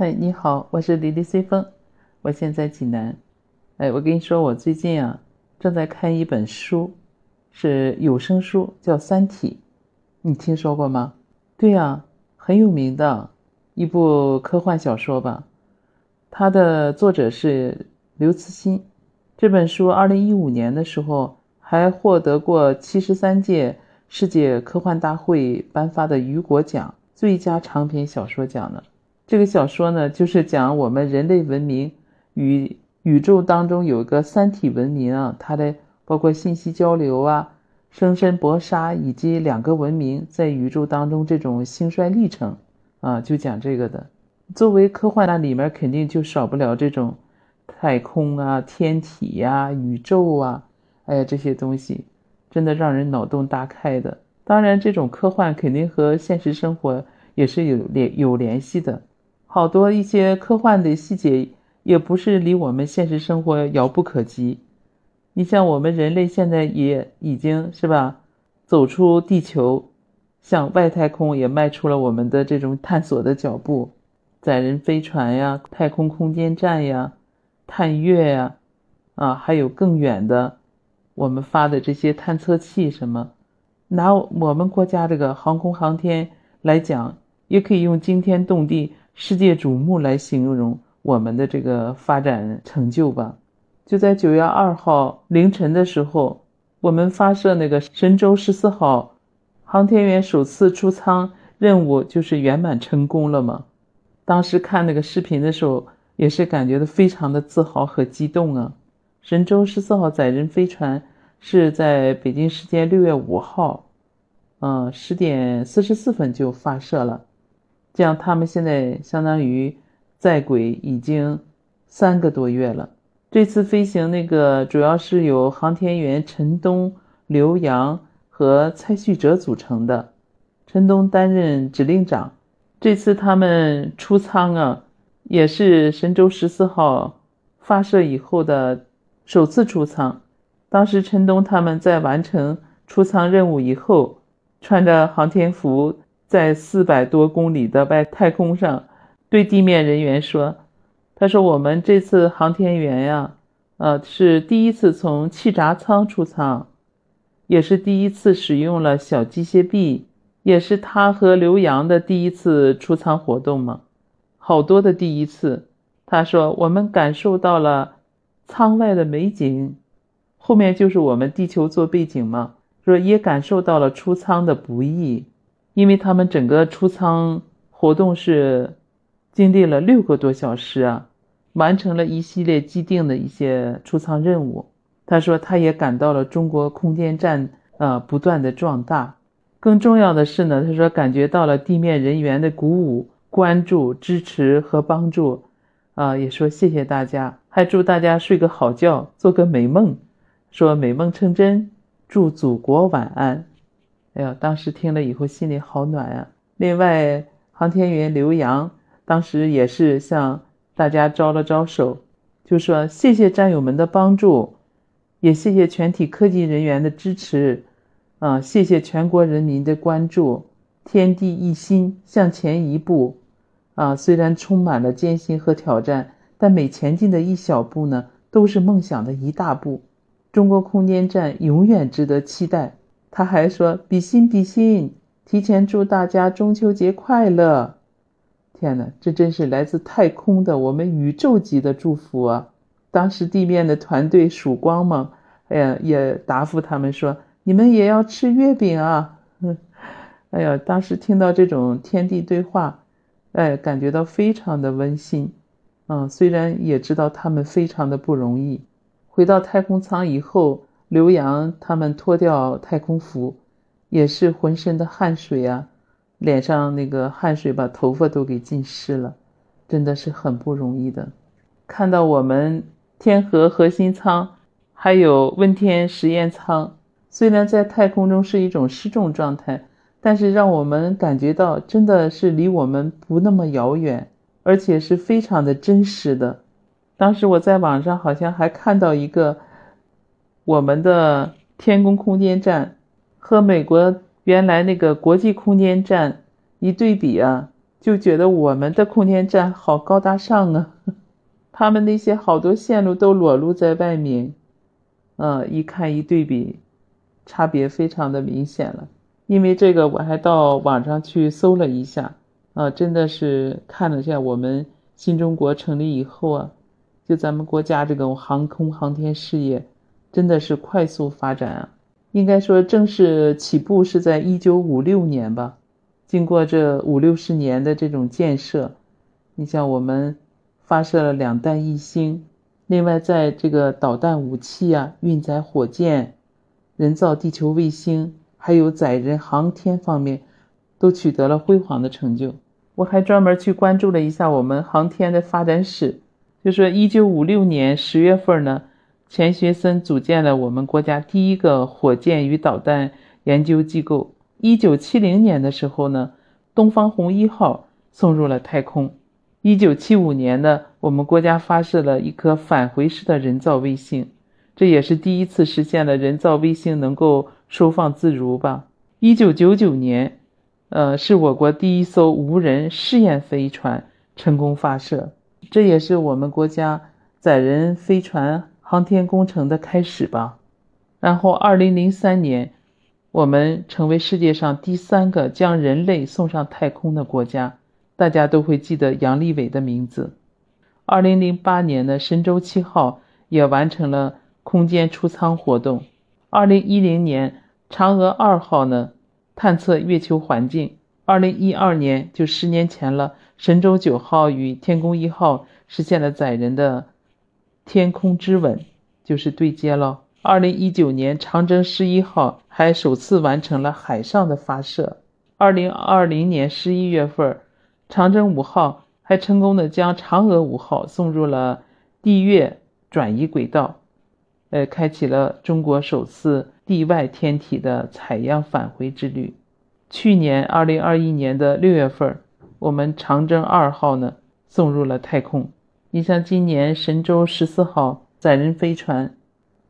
嗨，你好，我是李丽随风，我现在济南。哎，我跟你说，我最近啊正在看一本书，是有声书，叫《三体》，你听说过吗？对呀，很有名的一部科幻小说吧。它的作者是刘慈欣。这本书二零一五年的时候还获得过七十三届世界科幻大会颁发的雨果奖最佳长篇小说奖呢。这个小说呢，就是讲我们人类文明与宇宙当中有一个三体文明啊，它的包括信息交流啊、生生搏杀，以及两个文明在宇宙当中这种兴衰历程啊，就讲这个的。作为科幻，那里面肯定就少不了这种太空啊、天体呀、宇宙啊，哎呀这些东西，真的让人脑洞大开的。当然，这种科幻肯定和现实生活也是有联有联系的。好多一些科幻的细节，也不是离我们现实生活遥不可及。你像我们人类现在也已经是吧，走出地球，向外太空也迈出了我们的这种探索的脚步，载人飞船呀、太空空间站呀、探月呀，啊，还有更远的，我们发的这些探测器什么，拿我们国家这个航空航天来讲，也可以用惊天动地。世界瞩目来形容我们的这个发展成就吧。就在九月二号凌晨的时候，我们发射那个神舟十四号航天员首次出舱任务就是圆满成功了嘛。当时看那个视频的时候，也是感觉到非常的自豪和激动啊。神舟十四号载人飞船是在北京时间六月五号，嗯，十点四十四分就发射了。这样，他们现在相当于在轨已经三个多月了。这次飞行那个主要是由航天员陈冬、刘洋和蔡旭哲组成的。陈冬担任指令长。这次他们出舱啊，也是神舟十四号发射以后的首次出舱。当时陈冬他们在完成出舱任务以后，穿着航天服。在四百多公里的外太空上，对地面人员说：“他说我们这次航天员呀，呃，是第一次从气闸舱出舱，也是第一次使用了小机械臂，也是他和刘洋的第一次出舱活动嘛，好多的第一次。”他说：“我们感受到了舱外的美景，后面就是我们地球做背景嘛。说也感受到了出舱的不易。”因为他们整个出舱活动是经历了六个多小时啊，完成了一系列既定的一些出舱任务。他说，他也感到了中国空间站啊不断的壮大。更重要的是呢，他说感觉到了地面人员的鼓舞、关注、支持和帮助，啊，也说谢谢大家，还祝大家睡个好觉，做个美梦，说美梦成真，祝祖国晚安。哎呀，当时听了以后心里好暖呀。另外，航天员刘洋当时也是向大家招了招手，就说谢谢战友们的帮助，也谢谢全体科技人员的支持，啊，谢谢全国人民的关注。天地一心，向前一步，啊，虽然充满了艰辛和挑战，但每前进的一小步呢，都是梦想的一大步。中国空间站永远值得期待。他还说：“比心比心，提前祝大家中秋节快乐！”天哪，这真是来自太空的我们宇宙级的祝福啊！当时地面的团队曙光嘛，哎呀，也答复他们说：“你们也要吃月饼啊！” 哎呀，当时听到这种天地对话，哎，感觉到非常的温馨。嗯，虽然也知道他们非常的不容易。回到太空舱以后。刘洋他们脱掉太空服，也是浑身的汗水啊，脸上那个汗水把头发都给浸湿了，真的是很不容易的。看到我们天河核心舱，还有问天实验舱，虽然在太空中是一种失重状态，但是让我们感觉到真的是离我们不那么遥远，而且是非常的真实的。当时我在网上好像还看到一个。我们的天宫空间站和美国原来那个国际空间站一对比啊，就觉得我们的空间站好高大上啊，他们那些好多线路都裸露在外面，嗯，一看一对比，差别非常的明显了。因为这个，我还到网上去搜了一下，啊，真的是看了一下我们新中国成立以后啊，就咱们国家这个航空航天事业，真的是快速发展啊。应该说正式起步是在一九五六年吧。经过这五六十年的这种建设，你像我们发射了两弹一星，另外在这个导弹武器啊、运载火箭、人造地球卫星，还有载人航天方面，都取得了辉煌的成就。我还专门去关注了一下我们航天的发展史，就说一九五六年十月份呢，钱学森组建了我们国家第一个火箭与导弹研究机构。一九七零年的时候呢，东方红一号送入了太空。一九七五年呢，我们国家发射了一颗返回式的人造卫星，这也是第一次实现了人造卫星能够收放自如吧。一九九九年，呃，是我国第一艘无人试验飞船成功发射，这也是我们国家载人飞船航天工程的开始吧。然后，二零零三年。我们成为世界上第三个将人类送上太空的国家，大家都会记得杨利伟的名字。二零零八年的神舟七号也完成了空间出舱活动。二零一零年嫦娥二号呢探测月球环境。二零一二年就十年前了，神舟九号与天宫一号实现了载人的天空之吻，就是对接了。二零一九年，长征十一号还首次完成了海上的发射。二零二零年十一月份，长征五号还成功的将嫦娥五号送入了地月转移轨道，呃，开启了中国首次地外天体的采样返回之旅。去年二零二一年的六月份，我们长征二号呢送入了太空。你像今年神舟十四号载人飞船。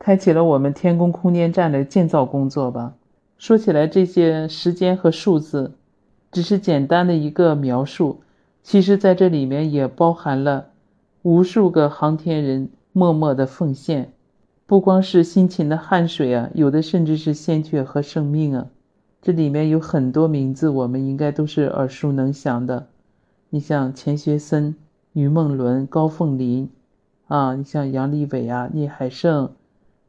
开启了我们天宫空间站的建造工作吧。说起来，这些时间和数字，只是简单的一个描述，其实在这里面也包含了无数个航天人默默的奉献，不光是辛勤的汗水啊，有的甚至是鲜血和生命啊。这里面有很多名字，我们应该都是耳熟能详的。你像钱学森、于梦伦、高凤林，啊，你像杨利伟啊、聂海胜。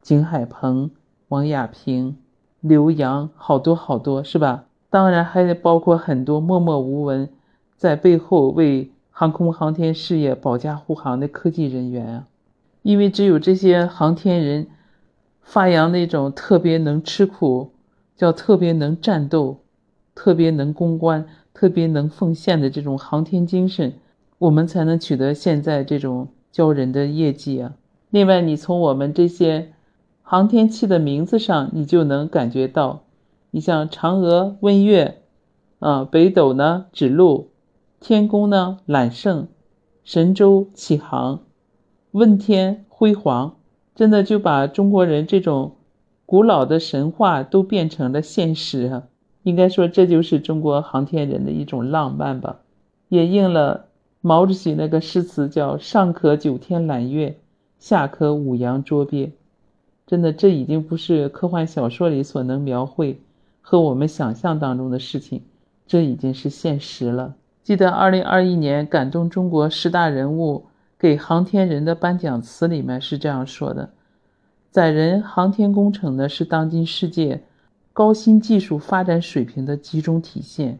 景海鹏、王亚平、刘洋，好多好多，是吧？当然还包括很多默默无闻，在背后为航空航天事业保驾护航的科技人员啊。因为只有这些航天人发扬那种特别能吃苦、叫特别能战斗、特别能攻关、特别能奉献的这种航天精神，我们才能取得现在这种骄人的业绩啊。另外，你从我们这些。航天器的名字上，你就能感觉到，你像嫦娥问月，啊，北斗呢指路，天宫呢揽胜，神舟启航，问天辉煌，真的就把中国人这种古老的神话都变成了现实啊！应该说，这就是中国航天人的一种浪漫吧，也应了毛主席那个诗词，叫“上可九天揽月，下可五洋捉鳖”。真的，这已经不是科幻小说里所能描绘和我们想象当中的事情，这已经是现实了。记得二零二一年感动中国十大人物给航天人的颁奖词里面是这样说的：“载人航天工程呢，是当今世界高新技术发展水平的集中体现，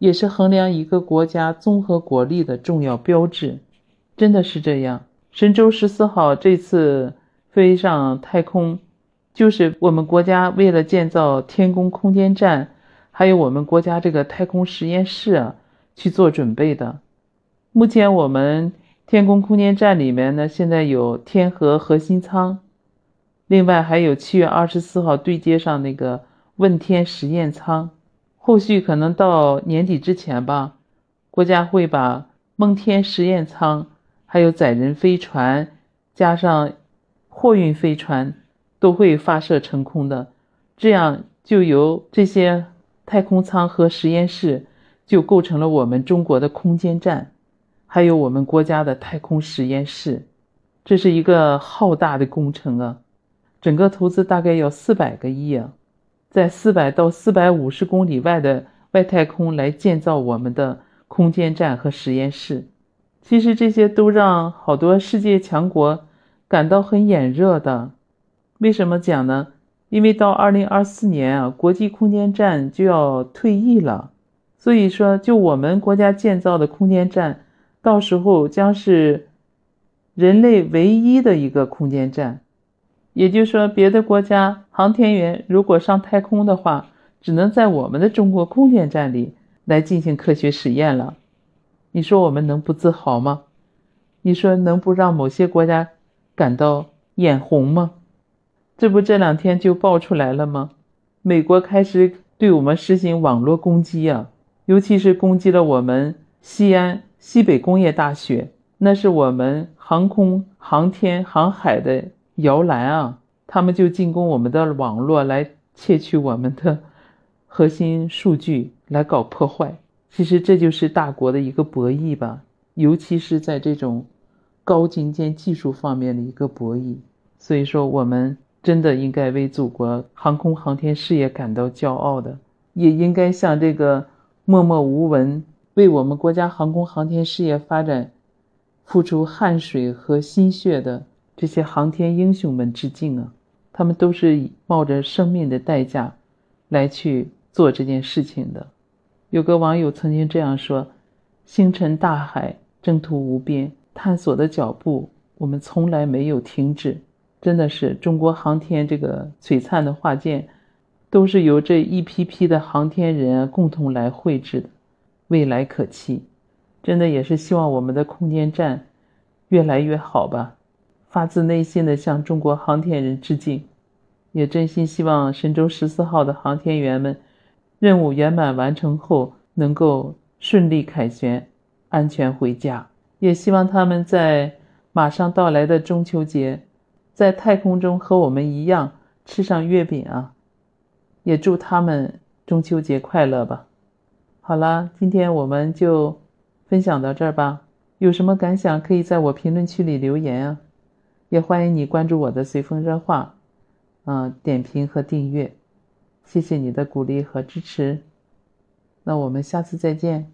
也是衡量一个国家综合国力的重要标志。”真的是这样。神舟十四号这次。飞上太空，就是我们国家为了建造天宫空间站，还有我们国家这个太空实验室啊去做准备的。目前我们天宫空间站里面呢，现在有天河核心舱，另外还有七月二十四号对接上那个问天实验舱。后续可能到年底之前吧，国家会把梦天实验舱，还有载人飞船加上。货运飞船都会发射成空的，这样就由这些太空舱和实验室就构成了我们中国的空间站，还有我们国家的太空实验室。这是一个浩大的工程啊，整个投资大概要四百个亿啊，在四百到四百五十公里外的外太空来建造我们的空间站和实验室。其实这些都让好多世界强国感到很眼热的。为什么讲呢？因为到二零二四年啊，国际空间站就要退役了，所以说就我们国家建造的空间站，到时候将是人类唯一的一个空间站。也就是说，别的国家航天员如果上太空的话，只能在我们的中国空间站里来进行科学实验了。你说我们能不自豪吗？你说能不让某些国家感到眼红吗？这不这两天就爆出来了吗？美国开始对我们实行网络攻击啊，尤其是攻击了我们西安西北工业大学，那是我们航空航天航海的摇篮啊，他们就进攻我们的网络来窃取我们的核心数据来搞破坏。其实这就是大国的一个博弈吧，尤其是在这种高精尖技术方面的一个博弈。所以说，我们真的应该为祖国航空航天事业感到骄傲的，也应该向这个默默无闻为我们国家航空航天事业发展付出汗水和心血的这些航天英雄们致敬啊！他们都是以冒着生命的代价来去做这件事情的。有个网友曾经这样说：“星辰大海，征途无边，探索的脚步，我们从来没有停止。真的是中国航天这个璀璨的画卷，都是由这一批批的航天人共同来绘制的，未来可期。真的也是希望我们的空间站越来越好吧。发自内心的向中国航天人致敬，也真心希望神舟十四号的航天员们。”任务圆满完成后，能够顺利凯旋，安全回家。也希望他们在马上到来的中秋节，在太空中和我们一样吃上月饼啊！也祝他们中秋节快乐吧。好了，今天我们就分享到这儿吧。有什么感想，可以在我评论区里留言啊！也欢迎你关注我的随风热话，嗯，点评和订阅。谢谢你的鼓励和支持，那我们下次再见。